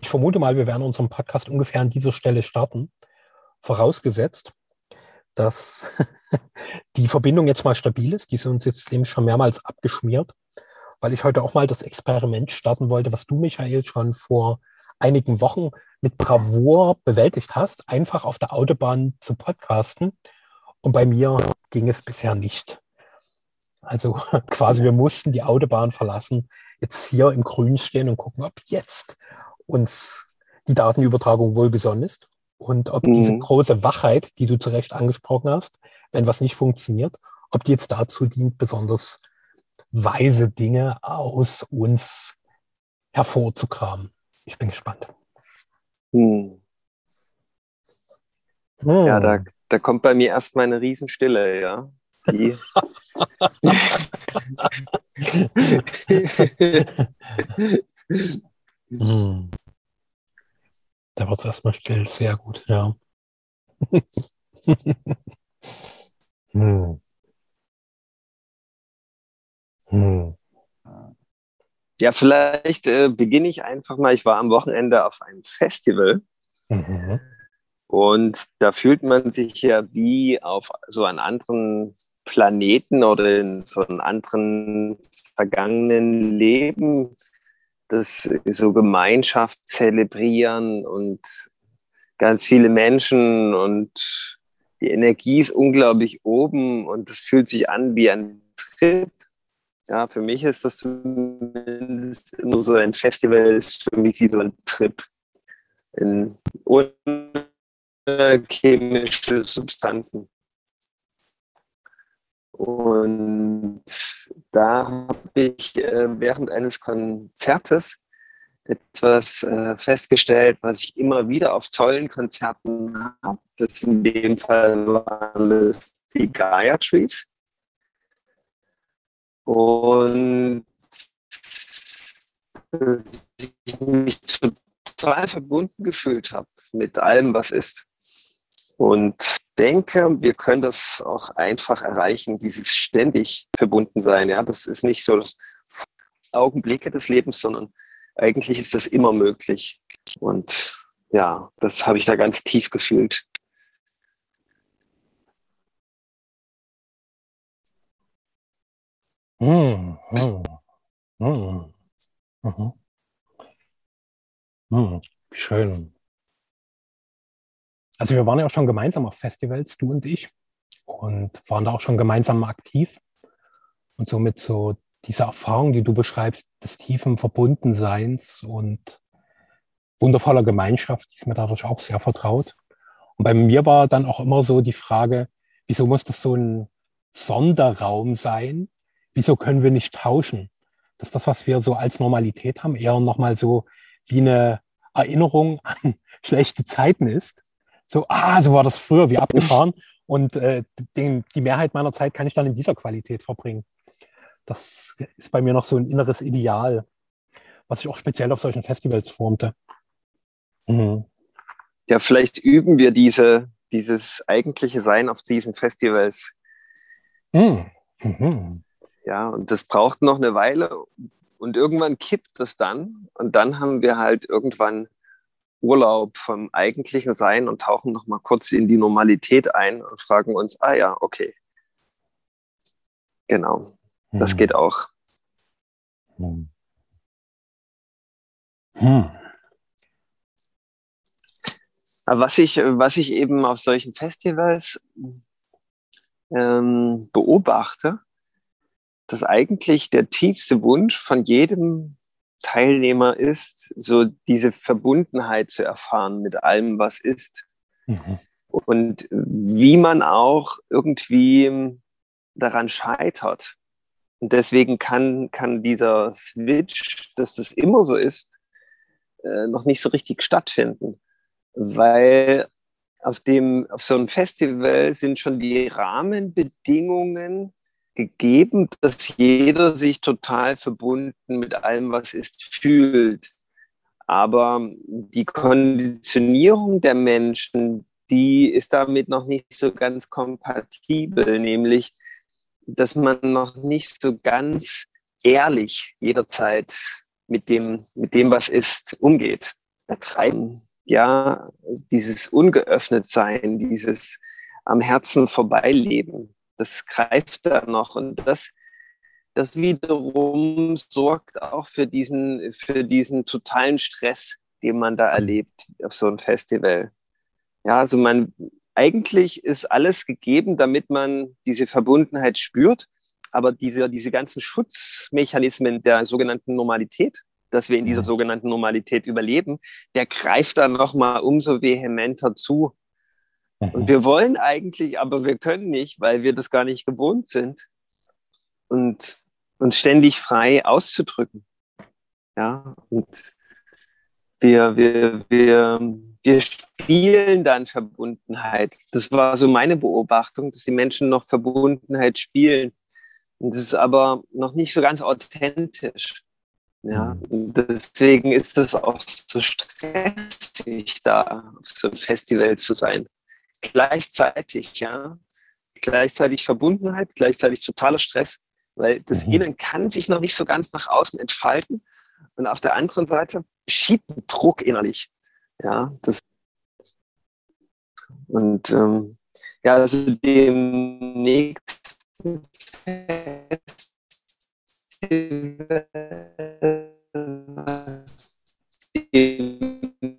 Ich vermute mal, wir werden unseren Podcast ungefähr an dieser Stelle starten. Vorausgesetzt, dass die Verbindung jetzt mal stabil ist. Die ist uns jetzt eben schon mehrmals abgeschmiert, weil ich heute auch mal das Experiment starten wollte, was du, Michael, schon vor einigen Wochen mit Bravour bewältigt hast, einfach auf der Autobahn zu podcasten. Und bei mir ging es bisher nicht. Also quasi, wir mussten die Autobahn verlassen, jetzt hier im Grün stehen und gucken, ob jetzt uns die Datenübertragung wohlgesonnen ist und ob mhm. diese große Wachheit, die du zu Recht angesprochen hast, wenn was nicht funktioniert, ob die jetzt dazu dient, besonders weise Dinge aus uns hervorzukramen. Ich bin gespannt. Hm. Hm. Ja, da, da kommt bei mir erstmal eine Riesenstille, ja. Die. hm. Da wird es erstmal still, sehr gut, ja. hm. Hm. Ja, vielleicht äh, beginne ich einfach mal. Ich war am Wochenende auf einem Festival mhm. und da fühlt man sich ja wie auf so einem anderen Planeten oder in so einem anderen vergangenen Leben das so Gemeinschaft zelebrieren und ganz viele Menschen und die Energie ist unglaublich oben und es fühlt sich an wie ein Trip. Ja, für mich ist das zumindest immer so ein Festival, ist für mich wie so ein Trip in ohne chemische Substanzen. Und da habe ich äh, während eines Konzertes etwas äh, festgestellt, was ich immer wieder auf tollen Konzerten habe. Das in dem Fall waren es die Gaia Trees. Und ich mich total verbunden gefühlt habe mit allem, was ist. Und denke, wir können das auch einfach erreichen, dieses ständig verbunden sein. Ja, das ist nicht so das Augenblicke des Lebens, sondern eigentlich ist das immer möglich. Und ja, das habe ich da ganz tief gefühlt. Hm, mhm. Hm, schön. Also wir waren ja auch schon gemeinsam auf Festivals, du und ich, und waren da auch schon gemeinsam aktiv. Und somit so diese Erfahrung, die du beschreibst, des tiefen Verbundenseins und wundervoller Gemeinschaft, die ist mir dadurch auch sehr vertraut. Und bei mir war dann auch immer so die Frage, wieso muss das so ein Sonderraum sein? Wieso können wir nicht tauschen? Dass das, was wir so als Normalität haben, eher nochmal so wie eine Erinnerung an schlechte Zeiten ist so, ah, so war das früher, wie abgefahren. Und äh, den, die Mehrheit meiner Zeit kann ich dann in dieser Qualität verbringen. Das ist bei mir noch so ein inneres Ideal, was ich auch speziell auf solchen Festivals formte. Mhm. Ja, vielleicht üben wir diese, dieses eigentliche Sein auf diesen Festivals. Mhm. Mhm. Ja, und das braucht noch eine Weile und irgendwann kippt das dann und dann haben wir halt irgendwann Urlaub vom eigentlichen Sein und tauchen noch mal kurz in die Normalität ein und fragen uns, ah ja, okay. Genau, das hm. geht auch. Hm. Hm. Was ich, was ich eben auf solchen Festivals ähm, beobachte, dass eigentlich der tiefste Wunsch von jedem Teilnehmer ist, so diese Verbundenheit zu erfahren mit allem, was ist. Mhm. Und wie man auch irgendwie daran scheitert. Und deswegen kann, kann dieser Switch, dass das immer so ist, äh, noch nicht so richtig stattfinden. Weil auf, dem, auf so einem Festival sind schon die Rahmenbedingungen gegeben, dass jeder sich total verbunden mit allem, was ist, fühlt. Aber die Konditionierung der Menschen, die ist damit noch nicht so ganz kompatibel, nämlich, dass man noch nicht so ganz ehrlich jederzeit mit dem, mit dem, was ist, umgeht. Ja, dieses ungeöffnet sein, dieses am Herzen vorbeileben, das greift da noch und das, das wiederum sorgt auch für diesen, für diesen totalen Stress, den man da erlebt auf so einem Festival. Ja, also man, eigentlich ist alles gegeben, damit man diese Verbundenheit spürt. Aber diese, diese ganzen Schutzmechanismen der sogenannten Normalität, dass wir in dieser sogenannten Normalität überleben, der greift dann nochmal umso vehementer zu. Und mhm. wir wollen eigentlich, aber wir können nicht, weil wir das gar nicht gewohnt sind. Und uns ständig frei auszudrücken. Ja, und wir, wir, wir, wir spielen dann Verbundenheit. Das war so meine Beobachtung, dass die Menschen noch Verbundenheit spielen. Und das ist aber noch nicht so ganz authentisch. Ja, und deswegen ist es auch so stressig, da auf so einem Festival zu sein. Gleichzeitig, ja. Gleichzeitig Verbundenheit, gleichzeitig totaler Stress, weil das mhm. Innen kann sich noch nicht so ganz nach außen entfalten. Und auf der anderen Seite schiebt ein Druck innerlich. Ja, das und ähm, ja, also dem nächsten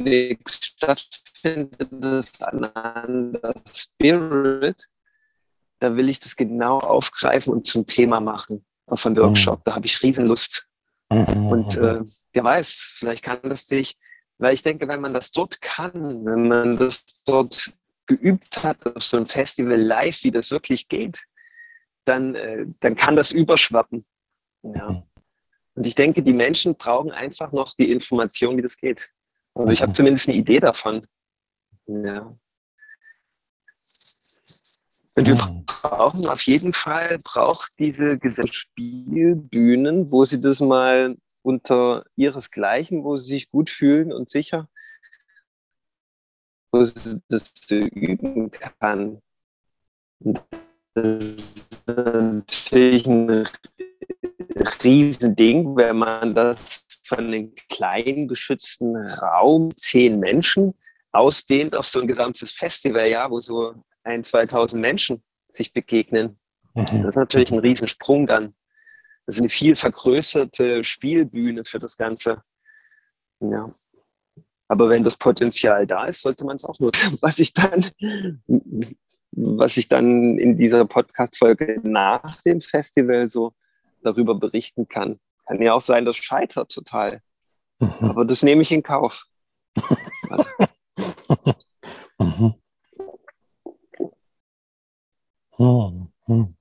demnächst stattfindet, das Ananda Spirit, da will ich das genau aufgreifen und zum Thema machen auf einem Workshop. Mhm. Da habe ich Riesenlust. Mhm. Und äh, wer weiß, vielleicht kann das dich, weil ich denke, wenn man das dort kann, wenn man das dort geübt hat auf so einem Festival live, wie das wirklich geht, dann, äh, dann kann das überschwappen. Ja. Mhm. Und ich denke, die Menschen brauchen einfach noch die Information, wie das geht. Also ich habe mhm. zumindest eine Idee davon. Ja. Und wir mhm. brauchen auf jeden Fall, braucht diese Spielbühnen, wo sie das mal unter ihresgleichen, wo sie sich gut fühlen und sicher, wo sie das üben kann. Und das ist natürlich ein Riesending, wenn man das von einem kleinen geschützten Raum, zehn Menschen, ausdehnt auf so ein gesamtes Festival, ja, wo so ein, 2000 Menschen sich begegnen. Mhm. Das ist natürlich ein Riesensprung dann. Das ist eine viel vergrößerte Spielbühne für das Ganze. Ja. Aber wenn das Potenzial da ist, sollte man es auch nutzen. Was ich dann, was ich dann in dieser Podcast-Folge nach dem Festival so darüber berichten kann. Kann ja auch sein, das scheitert total. Mhm. Aber das nehme ich in Kauf. mhm. Mhm.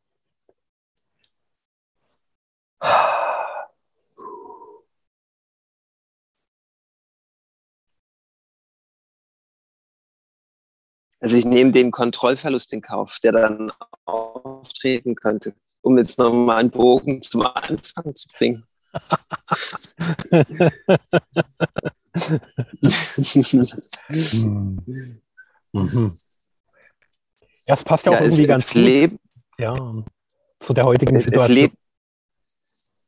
Also ich nehme den Kontrollverlust in Kauf, der dann auftreten könnte, um jetzt nochmal einen Bogen zum Anfang zu bringen. Mhm. Ja, es passt ja auch ja, irgendwie es, ganz es gut. Ja, zu der heutigen Situation. Leb,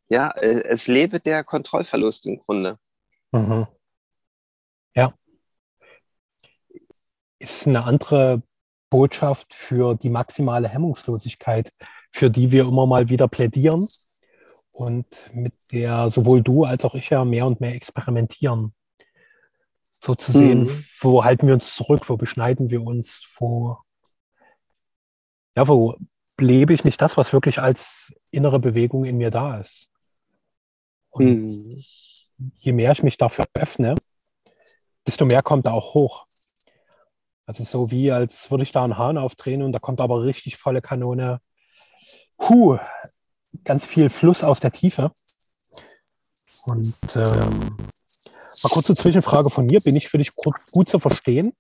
ja, es lebe der Kontrollverlust im Grunde. Mhm. Ja. Ist eine andere Botschaft für die maximale Hemmungslosigkeit, für die wir immer mal wieder plädieren und mit der sowohl du als auch ich ja mehr und mehr experimentieren. So zu sehen, mhm. wo halten wir uns zurück, wo beschneiden wir uns, wo ja, wo lebe ich nicht das, was wirklich als innere Bewegung in mir da ist. Und mhm. je mehr ich mich dafür öffne, desto mehr kommt da auch hoch. Also so wie, als würde ich da einen Hahn aufdrehen und da kommt aber richtig volle Kanone. Huh, ganz viel Fluss aus der Tiefe. Und ähm, mal kurze Zwischenfrage von mir. Bin ich für dich gut, gut zu verstehen?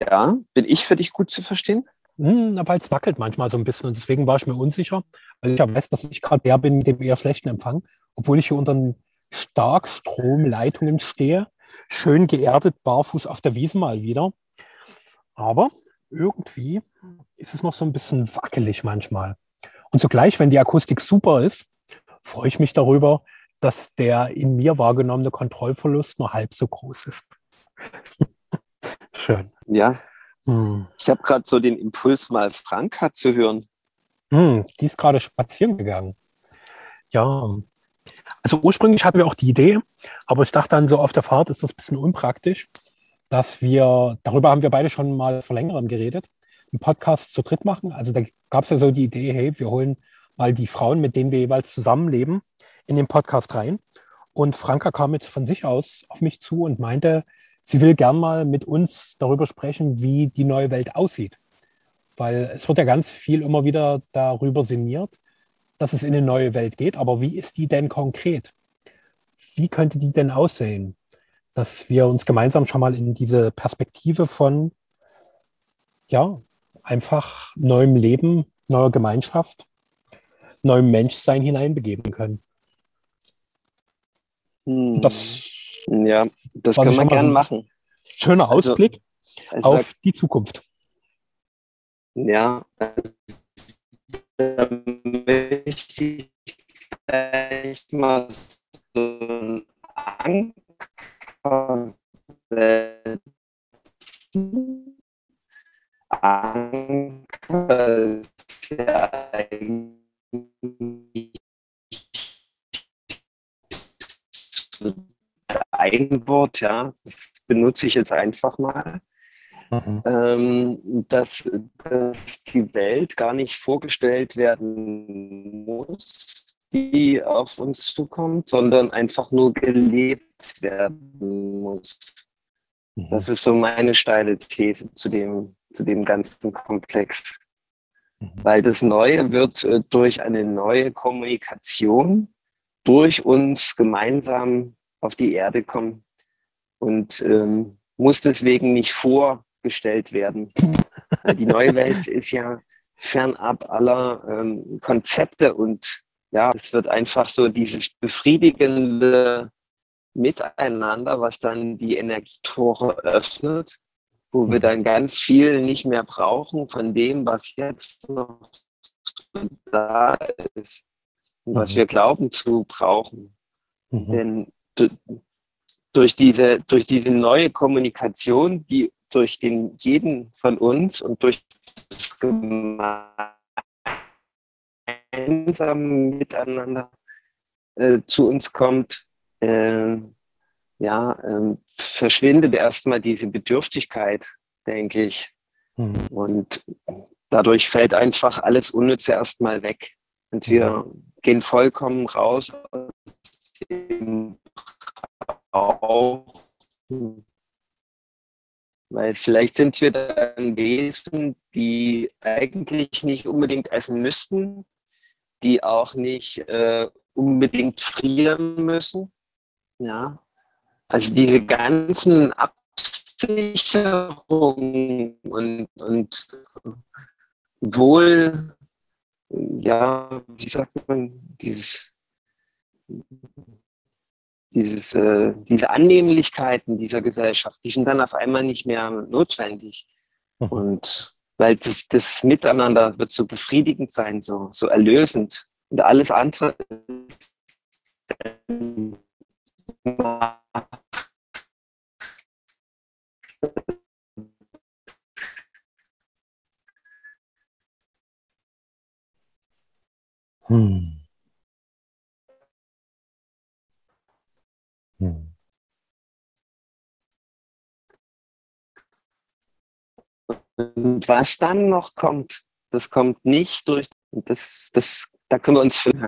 Ja, bin ich für dich gut zu verstehen? Hm, weil es wackelt manchmal so ein bisschen und deswegen war ich mir unsicher, weil ich ja weiß, dass ich gerade der bin mit dem eher schlechten Empfang, obwohl ich hier unter Starkstromleitungen stehe, schön geerdet, barfuß auf der Wiese mal wieder. Aber irgendwie ist es noch so ein bisschen wackelig manchmal. Und zugleich, wenn die Akustik super ist, freue ich mich darüber, dass der in mir wahrgenommene Kontrollverlust nur halb so groß ist. Schön. Ja. Hm. Ich habe gerade so den Impuls, mal Franka zu hören. Hm, die ist gerade spazieren gegangen. Ja. Also ursprünglich hatten wir auch die Idee, aber ich dachte dann so auf der Fahrt ist das ein bisschen unpraktisch, dass wir, darüber haben wir beide schon mal vor längerem geredet, einen Podcast zu dritt machen. Also da gab es ja so die Idee, hey, wir holen mal die Frauen, mit denen wir jeweils zusammenleben, in den Podcast rein. Und Franka kam jetzt von sich aus auf mich zu und meinte, sie will gern mal mit uns darüber sprechen, wie die neue Welt aussieht. Weil es wird ja ganz viel immer wieder darüber sinniert, dass es in eine neue Welt geht. Aber wie ist die denn konkret? Wie könnte die denn aussehen? Dass wir uns gemeinsam schon mal in diese Perspektive von, ja, einfach neuem Leben, neuer Gemeinschaft, neuem Menschsein hineinbegeben können. Hm. Das, ja, das können wir gerne machen. Schöner also, Ausblick also, auf die Zukunft. Ja, da möchte ich vielleicht mal so einen Anker Wort, ja, das benutze ich jetzt einfach mal, mhm. ähm, dass, dass die Welt gar nicht vorgestellt werden muss, die auf uns zukommt, sondern einfach nur gelebt werden muss. Mhm. Das ist so meine steile These zu dem, zu dem ganzen Komplex. Mhm. Weil das Neue wird äh, durch eine neue Kommunikation durch uns gemeinsam auf die Erde kommen und ähm, muss deswegen nicht vorgestellt werden. die neue Welt ist ja fernab aller ähm, Konzepte und ja, es wird einfach so dieses befriedigende Miteinander, was dann die Energietore öffnet, wo wir dann ganz viel nicht mehr brauchen von dem, was jetzt noch da ist und was mhm. wir glauben zu brauchen. Mhm. Denn durch diese, durch diese neue Kommunikation, die durch den jeden von uns und durch das gemeinsame Miteinander äh, zu uns kommt, äh, ja, äh, verschwindet erstmal diese Bedürftigkeit, denke ich. Mhm. Und dadurch fällt einfach alles Unnütze erstmal weg. Und wir gehen vollkommen raus aus dem auch, weil vielleicht sind wir dann Wesen, die eigentlich nicht unbedingt essen müssten, die auch nicht äh, unbedingt frieren müssen. Ja, also diese ganzen Absicherungen und, und wohl, ja, wie sagt man, dieses dieses, äh, diese Annehmlichkeiten dieser Gesellschaft, die sind dann auf einmal nicht mehr notwendig. Mhm. Und weil das, das Miteinander wird so befriedigend sein, so, so erlösend. Und alles andere ist hm. Und was dann noch kommt, das kommt nicht durch, das, das, da können wir uns finden.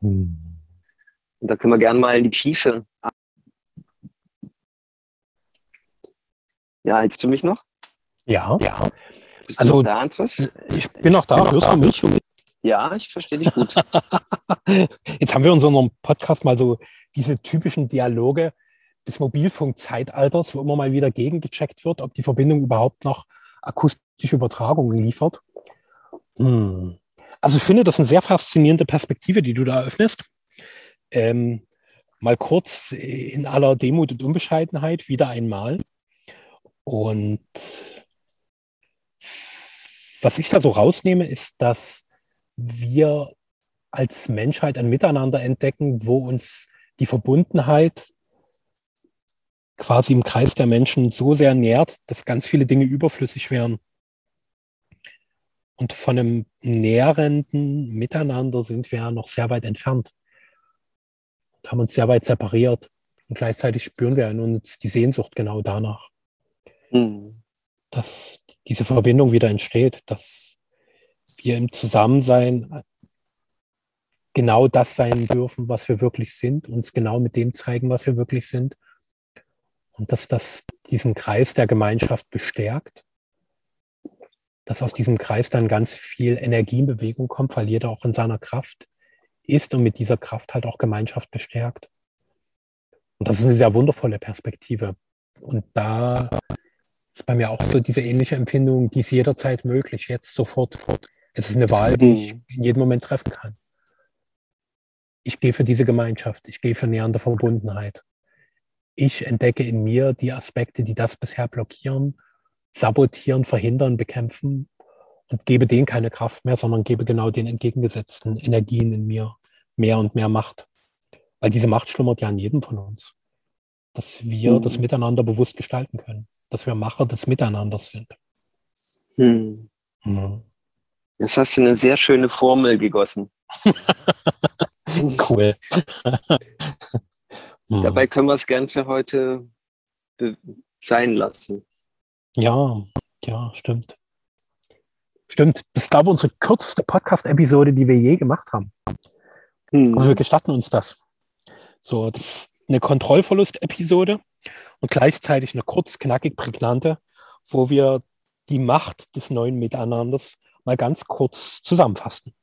Hm. Und da können wir gerne mal in die Tiefe. Ja, hältst du mich noch? Ja. ja. Bist also, du da, Andres? Ich bin noch da. Hörst du mich? Ja, ich verstehe dich gut. Jetzt haben wir in unserem Podcast mal so diese typischen Dialoge des Mobilfunkzeitalters, wo immer mal wieder gegengecheckt wird, ob die Verbindung überhaupt noch akustische Übertragungen liefert. Hm. Also ich finde das eine sehr faszinierende Perspektive, die du da eröffnest. Ähm, mal kurz in aller Demut und Unbescheidenheit wieder einmal. Und was ich da so rausnehme, ist, dass wir als Menschheit ein Miteinander entdecken, wo uns die Verbundenheit quasi im Kreis der Menschen so sehr nährt, dass ganz viele Dinge überflüssig wären. Und von einem nährenden Miteinander sind wir noch sehr weit entfernt. Und haben uns sehr weit separiert. Und gleichzeitig spüren wir in uns die Sehnsucht genau danach. Mhm. Dass diese Verbindung wieder entsteht, dass wir im Zusammensein genau das sein dürfen, was wir wirklich sind, uns genau mit dem zeigen, was wir wirklich sind. Und dass das diesen Kreis der Gemeinschaft bestärkt, dass aus diesem Kreis dann ganz viel Energie in Bewegung kommt, weil jeder auch in seiner Kraft ist und mit dieser Kraft halt auch Gemeinschaft bestärkt. Und das ist eine sehr wundervolle Perspektive. Und da ist bei mir auch so diese ähnliche Empfindung, die ist jederzeit möglich, jetzt sofort. Es ist eine Wahl, die ich in jedem Moment treffen kann ich gehe für diese Gemeinschaft, ich gehe für nähernde Verbundenheit. Ich entdecke in mir die Aspekte, die das bisher blockieren, sabotieren, verhindern, bekämpfen und gebe denen keine Kraft mehr, sondern gebe genau den entgegengesetzten Energien in mir mehr und mehr Macht. Weil diese Macht schlummert ja in jedem von uns. Dass wir mhm. das Miteinander bewusst gestalten können. Dass wir Macher des Miteinanders sind. Mhm. Mhm. Jetzt hast du eine sehr schöne Formel gegossen. Cool. Dabei können wir es gern für heute sein lassen. Ja, ja, stimmt. Stimmt. Das ist, glaube ich, unsere kürzeste Podcast-Episode, die wir je gemacht haben. Hm. Also wir gestatten uns das. So, das ist eine Kontrollverlust-Episode und gleichzeitig eine kurz, knackig, prägnante, wo wir die Macht des neuen Miteinanders mal ganz kurz zusammenfassen.